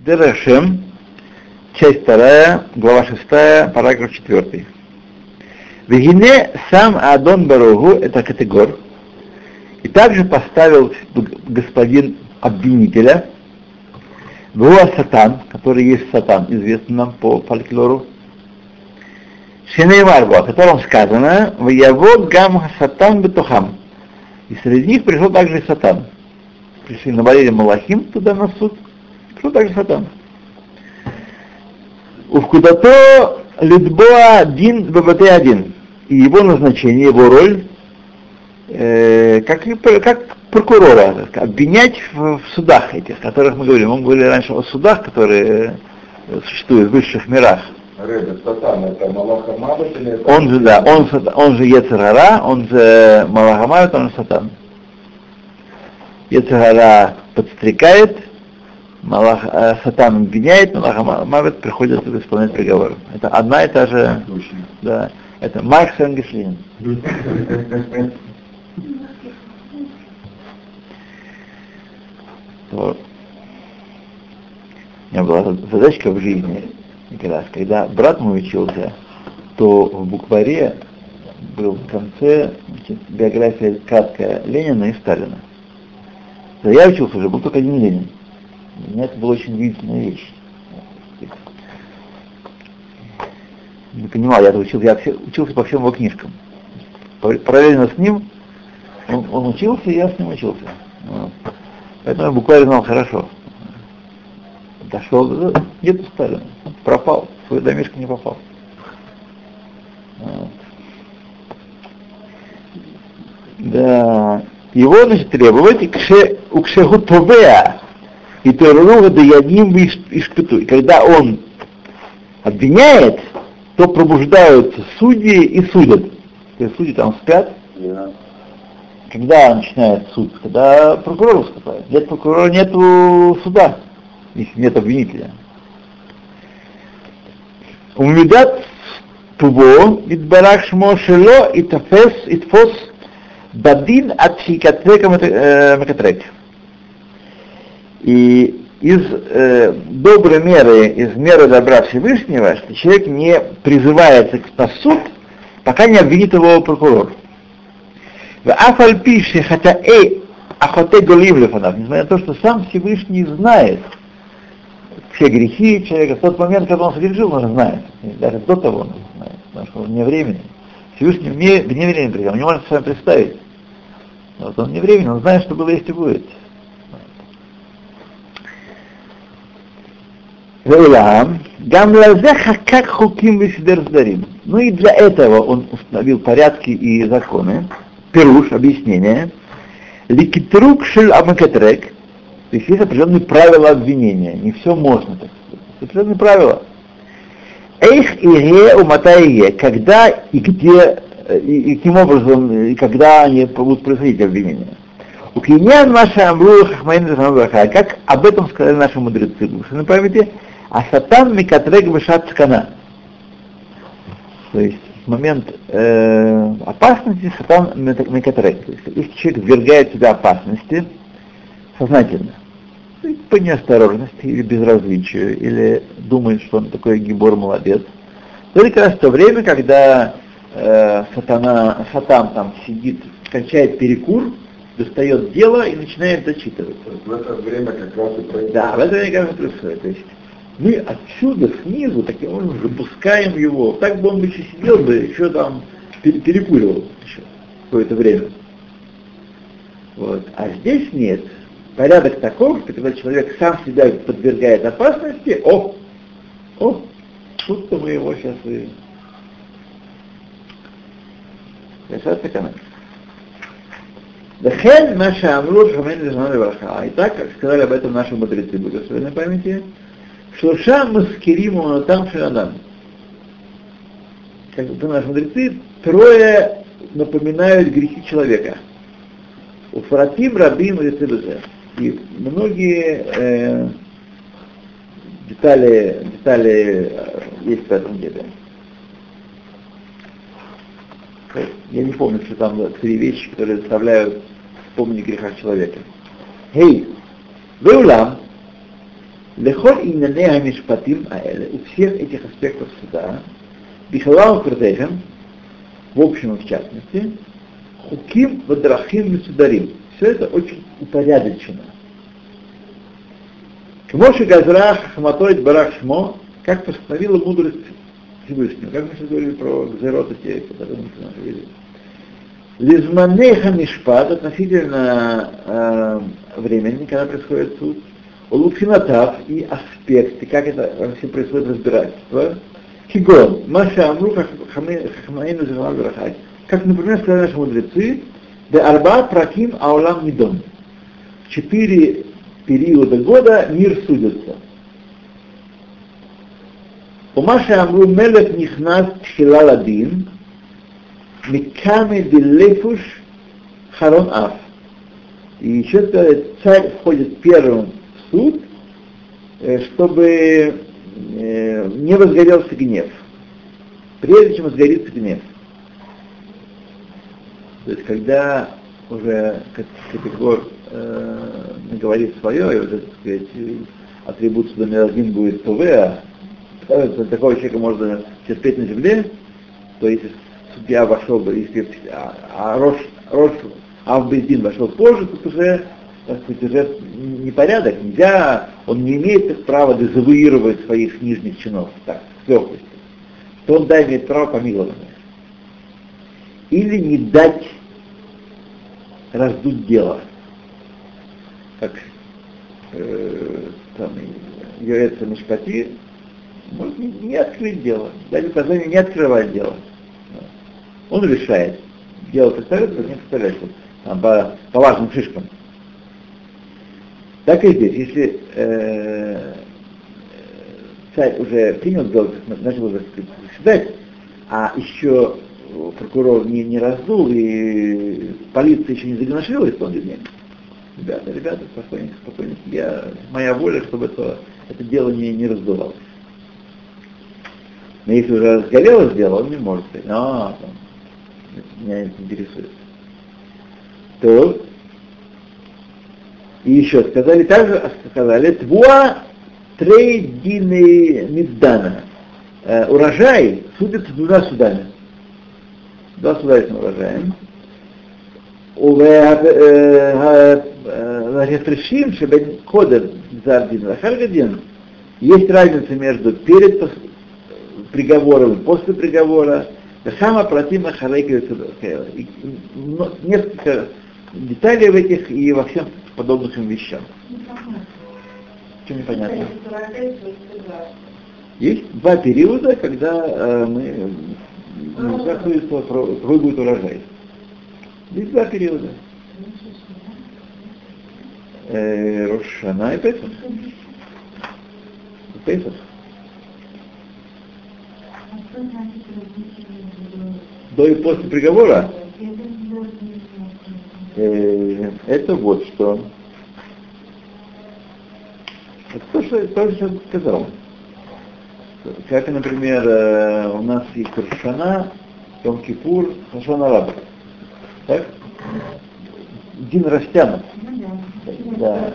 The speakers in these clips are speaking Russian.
Дерашем, часть вторая, глава шестая, параграф четвертый. Вегине сам Адон Баругу, это категор, и также поставил господин обвинителя, Буа Сатан, который есть Сатан, известный нам по фольклору, Шенеймарбу, о котором сказано, в его гам Сатан бетухам. И среди них пришел также и Сатан. Пришли на болели Малахим туда на суд, пришел также Сатан. Увкудато Лидбоа Дин ББТ один. И его назначение, его роль, э, как, как прокурора, обвинять в, в судах этих, о которых мы говорим. Мы говорили раньше о судах, которые существуют в высших мирах. Он же, да, он, он же Ецерара, он же Малахамавит, он же Сатан. Ецерара подстрекает, Малах, э, Сатан обвиняет, Малахамавит приходит исполнять приговор. Это одна и та же, да, это Маркс Энгельс Вот. У меня была задачка в жизни, раз, когда брат мой учился, то в букваре был в конце значит, биография краткая Ленина и Сталина. Когда я учился уже, был только один Ленин. Для меня это была очень удивительная вещь. Не понимал, я учился, я учился по всем его книжкам. Параллельно с ним он, он учился, и я с ним учился. Вот. Поэтому я буквально знал хорошо. Дошел, нет Сталина, пропал, в свой домишко не попал. Вот. Да. Его, значит, требовать у кшегутовеа и терруга да ядим испытуй. Когда он обвиняет, то пробуждаются судьи и судят. То есть судьи там спят, yeah. Когда начинает суд? Когда прокурор выступает. Нет прокурора, нету суда, если нет обвинителя. Умидат тубо, идбарах шмо шело, и тафес, и тфос, бадин от хикатрека макатрек. И из э, доброй меры, из меры добра Всевышнего, что человек не призывается на суд, пока не обвинит его прокурор. В Афальпише, хотя эй, ахоте голив лефанав, несмотря на то, что сам Всевышний знает все грехи человека, в тот момент, когда он согрешил, он знает, даже до того он знает, потому что он вне времени. Всевышний вне, вне времени он не может с вами представить. Вот он не времени, он знает, что было, есть и будет. Веулам, гамлазеха как хуким висидер Ну и для этого он установил порядки и законы, Перуш, объяснение. Ликитрук шель амакатрек. То есть есть определенные правила обвинения. Не все можно, так сказать. Определенные правила. Эйх и ге уматае, когда и где, и, и каким образом, и когда они будут происходить обвинения. У киньян наша амру хахмаин как об этом сказали наши мудрецы. Вы памяти? А сатан микатрек вышат скана. То есть момент э, опасности сатан мекатрек. То есть, если человек ввергает себя опасности сознательно, по неосторожности или безразличию, или думает, что он такой гибор молодец, то это как раз то время, когда э, сатана, сатан там сидит, кончает перекур, достает дело и начинает зачитывать. В это время как раз и происходит. Да, в это время как раз и происходит. То есть мы отсюда, снизу, таким образом запускаем его. Так бы он еще сидел бы, еще там перекуривал еще какое-то время. Вот. А здесь нет. Порядок таков, что когда человек сам себя подвергает опасности, о, о, тут-то мы его сейчас и... Дахен наша Амрур Шамен Ваха. И так, как сказали об этом наши мудрецы благословенной памяти, Шлуша маскириму там шанадам. Как это наши мудрецы, трое напоминают грехи человека. У Фаратим, Рабим и Цилузе. И многие э, детали, детали э, есть в этом деле. Я не помню, что там три вещи, которые заставляют вспомнить греха человека. Хей, hey, Веулам, Лехоль иннене мишпатим аэле, у всех этих аспектов суда, бихалам курдехем, в общем и в частности, хуким вадрахим мисударим. Все это очень упорядочено. Кмоши Газрах Хаматоид Барах Шмо, как постановила мудрость Всевышнего. Как мы сейчас говорили про Гзерот, те, которые мы говорили. Лизманеха Мишпат относительно э, времени, когда происходит суд, Лупфинатав и аспекты, как это вообще происходит разбирательство. Кигон, Маша Амру, Хахмаину Захамар Барахай. Как, например, сказали наши мудрецы, де арба праким аулам нидон. Четыре периода года мир судится. У Маши Амру Мелек Нихнас Тхилаладин, Миками Дилефуш Харон Аф. И еще сказать, царь входит первым суд, чтобы не возгорелся гнев. Прежде чем возгорится гнев. То есть, когда уже Категор э, говорит свое, и вот, так сказать, атрибут номер один будет ТВ, а такого человека можно терпеть на земле, то если судья вошел бы, если, а, а Рош, Рош Авбедин вошел позже, то уже, так сказать, уже непорядок, нельзя, он не имеет права дезавуировать своих нижних чинов, так, с легкостью. То он, да, имеет право помилования. Или не дать раздуть дело. Как э, там, является Мишпати, может не, не открыть дело, дать указание не открывать дело. Он решает, дело представляется, не представляется, там, по, по важным шишкам. Так и здесь, если э, царь уже принял дело, начал заседать, а еще прокурор не, не раздул, и полиция еще не загоношилась, то он говорит, ребята, ребята, спокойненько, спокойненько, я, моя воля, чтобы это, это дело не, не раздувалось. Но если уже разгорелось дело, он не может сказать, а, там, меня это интересует. То, и еще сказали, также сказали, твуа трейдины миддана. Э, урожай судится двумя судами. Два суда этим урожаем. Рефрешим э, э, шебен кодер за один рахаргадин. Есть разница между перед приговором и после приговора. Сама противна харейка Несколько деталей в этих и во всем подобных им вещам. Чем непонятно? Есть два периода, когда э, мы свидетельство, какой будет урожай. Есть два периода. Э, Рошана и Песах. Песах. До и после приговора. Э, это вот что. Это то, что, то, что я сказал. Как, например, э, у нас есть Рошана, Йом-Кипур, Хашон Араба. Так? Дин растянут. Да.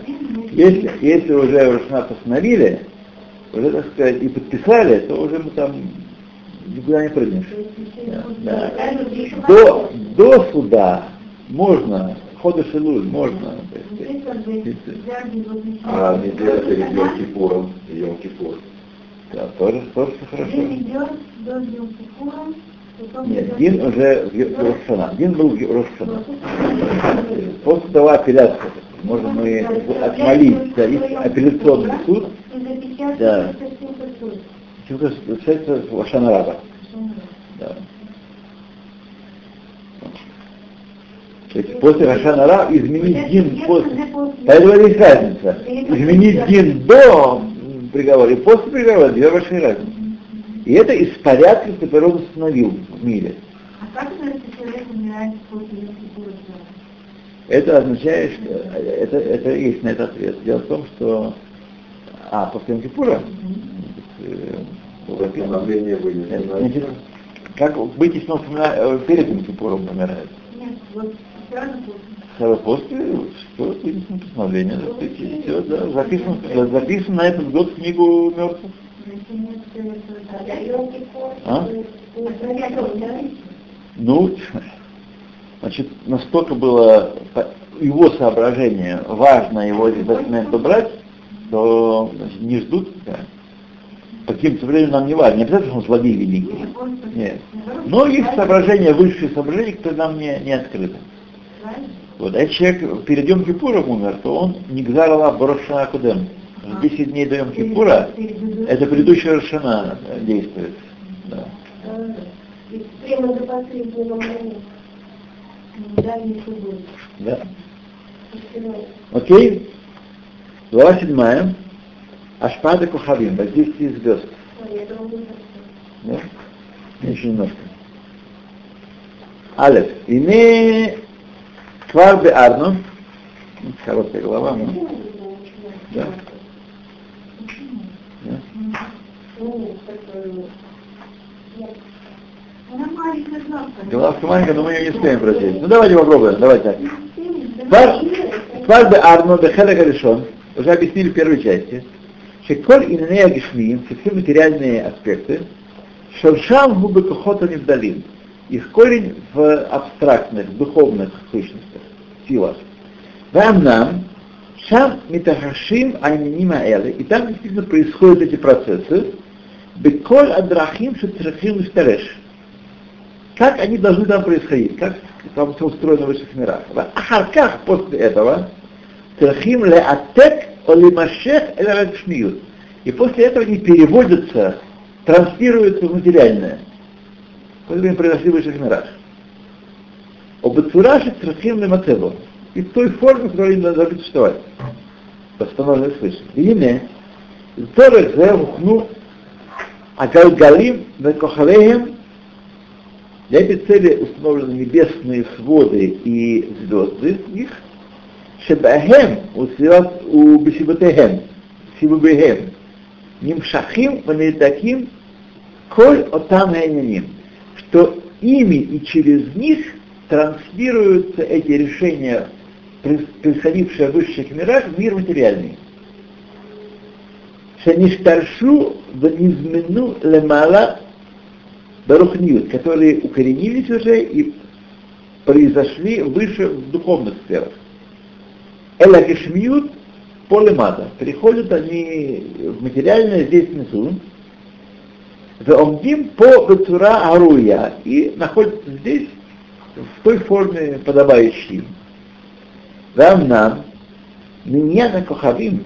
Если, если уже Рошана постановили, уже, так сказать, и подписали, то уже мы там никуда не прыгнешь. Да. До, до суда можно, хода шелуль можно. А неделя перед Йом-Кипуром и Йом-Кипур. Да, тоже, тоже хорошо. Нет, Дин уже в Рошана. Дин был в Рошана. После того апелляция. Можно мы отмолить, да, апелляционный суд. Да. Получается Рошана Раба. Да. То есть после Рошана Раба изменить Дин после... Поэтому есть разница. Изменить Дин до приговор и после приговора две большие разницы. И это из порядка, который он установил в мире. А как это, если человек умирает после Это означает, что это, это есть на этот ответ. Дело в том, что а, после Мкипура Значит, как быть, если он перед Мкипуром умирает? Нет, вот сразу. Сразу после сказать, и все, да, записано, записано на этот год книгу мертвых. А? Ну, значит, настолько было его соображение важно его из документа брать, то значит, не ждут. Да. По каким-то временам нам не важно, не обязательно, что он злодей великий. Нет. Но есть соображения, высшие соображения, которые нам не, не открыты. Вот, а если человек перед Йом Кипуром умер, то он не гзарала Борошана Акудем. 10 дней до Йом Кипура, это предыдущая Рошана действует. Да. Прямо до последнего. Да. Окей? Глава седьмая. Ашпада Кухавим, воздействие звезд. Да? Еще немножко. Алеф. Ине Квар Арну. Короткая глава, ну. Да. Да. Маленькая но мы ее не успеем прочесть. Ну давайте попробуем, давайте. Квар, квар бе Арну, бе Хелек Аришон, уже объяснили в первой части, что коль инея гешмиим, все материальные аспекты, шоршам губы кохота невдалим, их корень в абстрактных, духовных сущностях, силах. Вам нам, шам митахашим айнинима элы, и там действительно происходят эти процессы, беколь адрахим шецрахим истареш. Как они должны там происходить, как там все устроено в высших мирах. Ахарках после этого, трахим ле атек олимашех эль И после этого они переводятся, транслируются в материальное. Они произошли в высших мирах. Обацураши трахим ле мацебо. И в той форме, в которой они должны существовать. Восстановлены свыше. И не, Торах зе ухну агалгалим векохалеем для этой цели установлены небесные своды и звезды их, шебахем у бесибатехем, сибабехем, нимшахим ванитаким коль отам гайняним, что ими и через них транслируются эти решения, происходившие в высших мирах, в мир материальный. Шаништаршу ванизмену лемала Барухниют, которые укоренились уже и произошли выше в духовных сферах. Элагешмиют полемада. Приходят они в материальное здесь внизу. Омдим по Бецура Аруя и находятся здесь в той форме, подобающей. Вам нам, меня на Кохавим,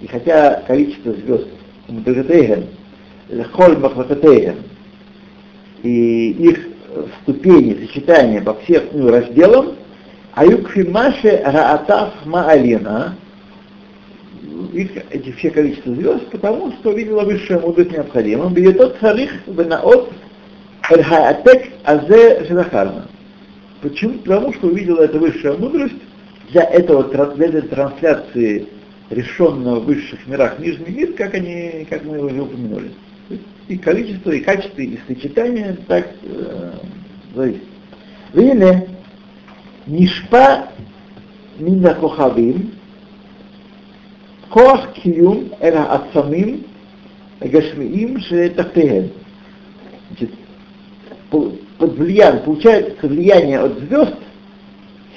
и хотя количество звезд, Мудагатейген, Холь Махвататейген, и их ступени, сочетания по всем ну, разделам, Аюкфимаше Раатав Маалина, их эти все количество звезд, потому что видела высшая мудрость необходимым. Бьетот царих бенаот эль-хаатек азе шедахарна. Почему? Потому что увидела эта высшая мудрость для этого для этой трансляции решенного в высших мирах нижний мир, как они, как мы уже упомянули. И количество, и качество, и сочетание так э, зависит. Вине нишпа мина кохавим כוח קיום אל העצמים הגשמיים שתחתיהם. Значит, под влиянием, получается влияние от звезд,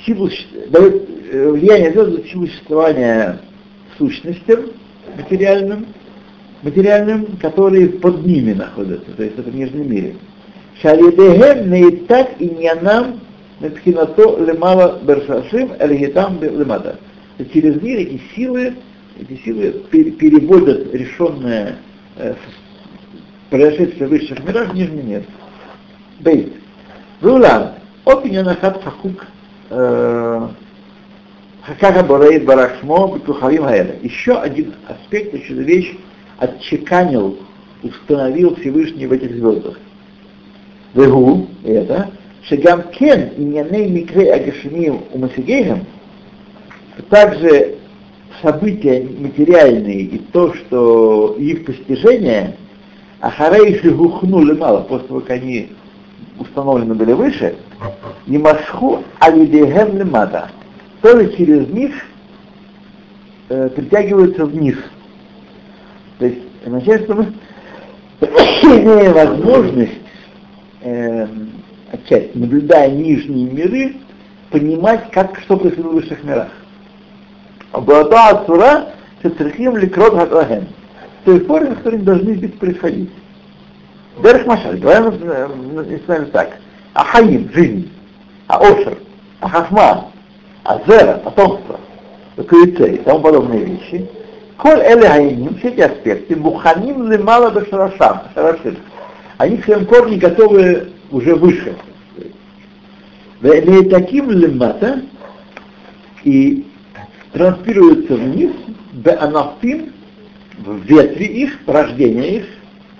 силу, дает влияние звезд дает силу существования сущностям материальным, материальным, которые под ними находятся, то есть это в нижнем мире. Шалидехем неитак иньянам мепхинато лемала бершашим эльгитам лемада. Через мир эти силы эти силы переводят решенное э, произошедшее в высших мирах в нижний мир. Бейт. Вулан. Опинян ахат хахук Хакаха Борейт Барахшмо Бекухавим Хаэля. Еще один аспект, еще одна вещь отчеканил, установил Всевышний в этих звездах. Вегу, это, Шагам Кен, Иньяней Микре Агашимим Умасигейхам, также события материальные и то, что их постижение, ахарейши гухнули мало, после того, как они установлены были выше, не масху алидехем лемата. тоже через них э, притягиваются вниз. То есть означает, что мы имеем возможность э, отчасти, наблюдая нижние миры, понимать, как что происходит в высших мирах. Абуата Ацура Шецрихим Ликрот. В той форме, в которой должны быть происходить. Дерх Машаль, говорим с вами так. Ахаим, жизнь, Аошер, Ахахма, Азера, потомство, Куицей и тому подобные вещи. Коль эле хаиним, все эти аспекты, муханим лимала до шарашам, шарашим. Они в своем корне готовы уже выше. таким лимата и транспируются вниз, бе анафим, в ветви их, рождение их,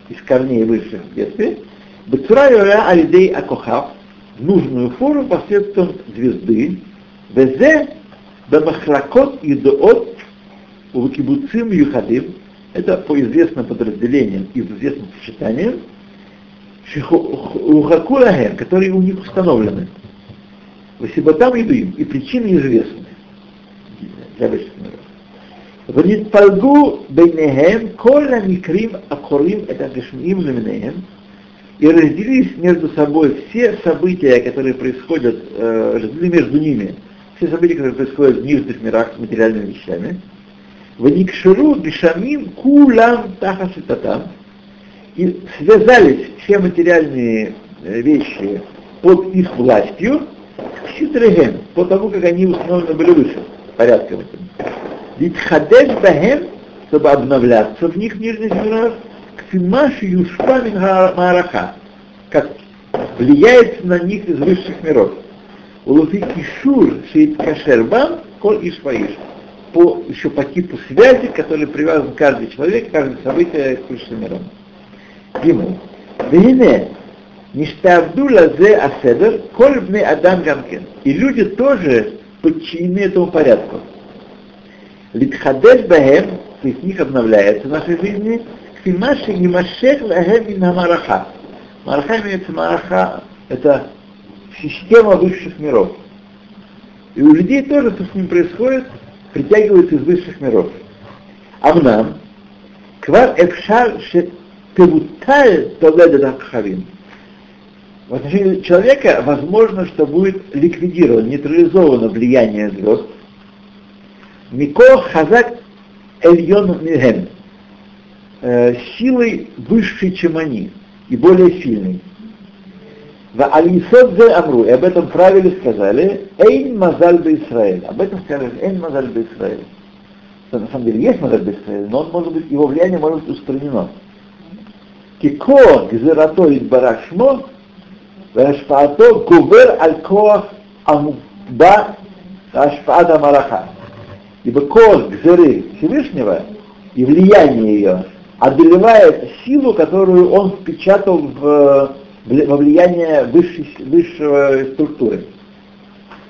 из корней высших ветвей, бецураю алидей акохав, нужную форму посредством звезды, везе бемахлакот и доот у кибуцим юхадим, это по известным подразделениям и известным сочетаниям, Ухакулахем, которые у них установлены. Васибатам идуим, и причины известны обычных миров. Вниспалгу бейнехем коля микрим акурим это гешмим леминехем и разделились между собой все события, которые происходят, э, между ними все события, которые происходят в нижних мирах с материальными вещами. Ваникширу бешамим кулам тахаситатам и связались все материальные вещи под их властью к ситрехем, по тому, как они установлены были выше порядком этим. Ведь хадеш бахем, чтобы обновляться в них в нижних мирах, кфимаши юшпа мараха, как влияет на них из высших миров. Улуфи кишур шеит кашербам, коль ишпаиш. По, еще по типу связи, который привязан каждый человек, каждое событие к высшим мирам. Гимл. Вине, ништавду лазе аседер, коль бне адам гамкен. И люди тоже подчинены этому порядку. Литхадеш бахем, то есть них обновляется в нашей жизни, кфимаши немашех лахем ин мараха. Мараха имеется мараха, это система высших миров. И у людей тоже, что с ним происходит, притягивается из высших миров. Амнам, квар эфшар певуталь толедет акхавим. В отношении человека возможно, что будет ликвидировано, нейтрализовано влияние звезд. Мико хазак эльон мигем. Силой выше, чем они, и более сильной. В Алисодзе Амру, и об этом правиле сказали, Эйн Мазаль Израиль. Об этом сказали, Эйн Мазаль Израиль. На самом деле есть Мазаль Израиль, но он может быть, его влияние может быть устранено. Кико гзерато барах шмо, והשפעתו גובר על כוח המובע השפעת המלאכה. Ибо кор гзеры Всевышнего и влияние ее одолевает силу, которую он впечатал в, во влияние высшей, высшего структуры.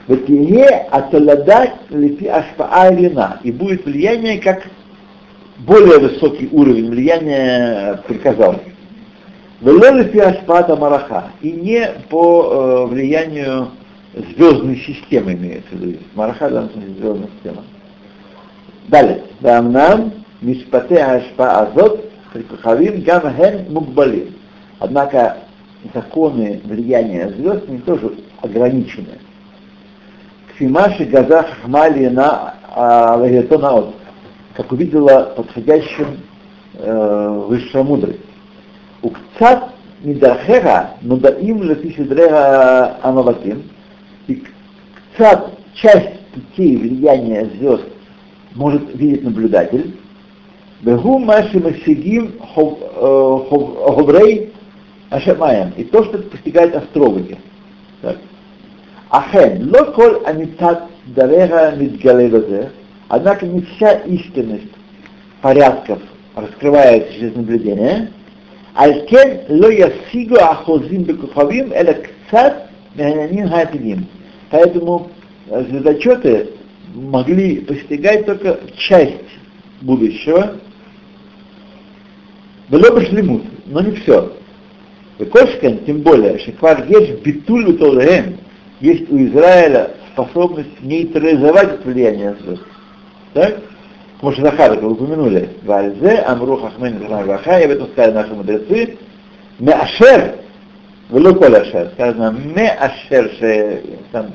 Ветине аталадат лепи ашпаа вина. И будет влияние как более высокий уровень влияния приказал. Велолифи Ашпата Мараха. И не по э, влиянию звездной системы имеется в виду. Мараха, да, звездная система. Далее. Дамнам Мишпате Ашпа Азот Хавим Гам Хен Мукбалим. Однако законы влияния звезд не тоже ограничены. Кфимаши Газа Хмали на Лагетонаот, как увидела подходящим э, высшая мудрость укцат Мидахера, Нудаим Латишидреха Амаваким, и кцат часть пути, влияния звезд может видеть наблюдатель, Бегу Маши Максигим Ховрей Ашамаем. И то, что постигают астрологи. Ахен, локоль амитат дарега мидгалевазе. Однако не вся истинность порядков раскрывается через наблюдение. Алькен ло ясигу ахозим бекухавим эля кцат механянин хатидим. Поэтому звездочеты могли постигать только часть будущего, было бы шлемут, но не все. Кошкин, тем более, Шеквар есть битуль у есть у Израиля способность нейтрализовать влияние звезд. Так? Захар, как вы упомянули, Вальзе, Амру, Хахмен, Ваха, и об этом сказали наши мудрецы, Меашер, Велоколь Ашер, сказано Меашер, ше, там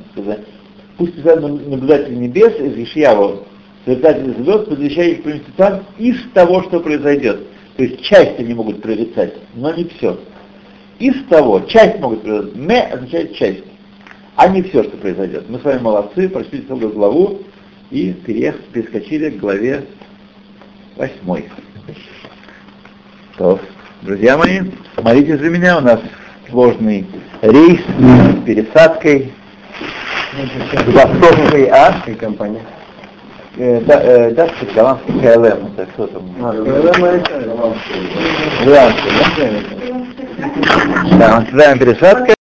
пусть наблюдатель небес из Ишьяву, наблюдатель звезд, предвещающих принести там из того, что произойдет. То есть часть они могут прорицать, но не все. Из того, часть могут прорицать. Ме означает часть, а не все, что произойдет. Мы с вами молодцы, прочли целую главу и переехали, перескочили к главе восьмой. То, друзья мои, молитесь за меня, у нас сложный рейс с пересадкой, доставкой, а? И компания. Э, да, э, да, голландский КЛМ, это кто там? А, КЛМ это Голландский, да? Да, мы пересадка.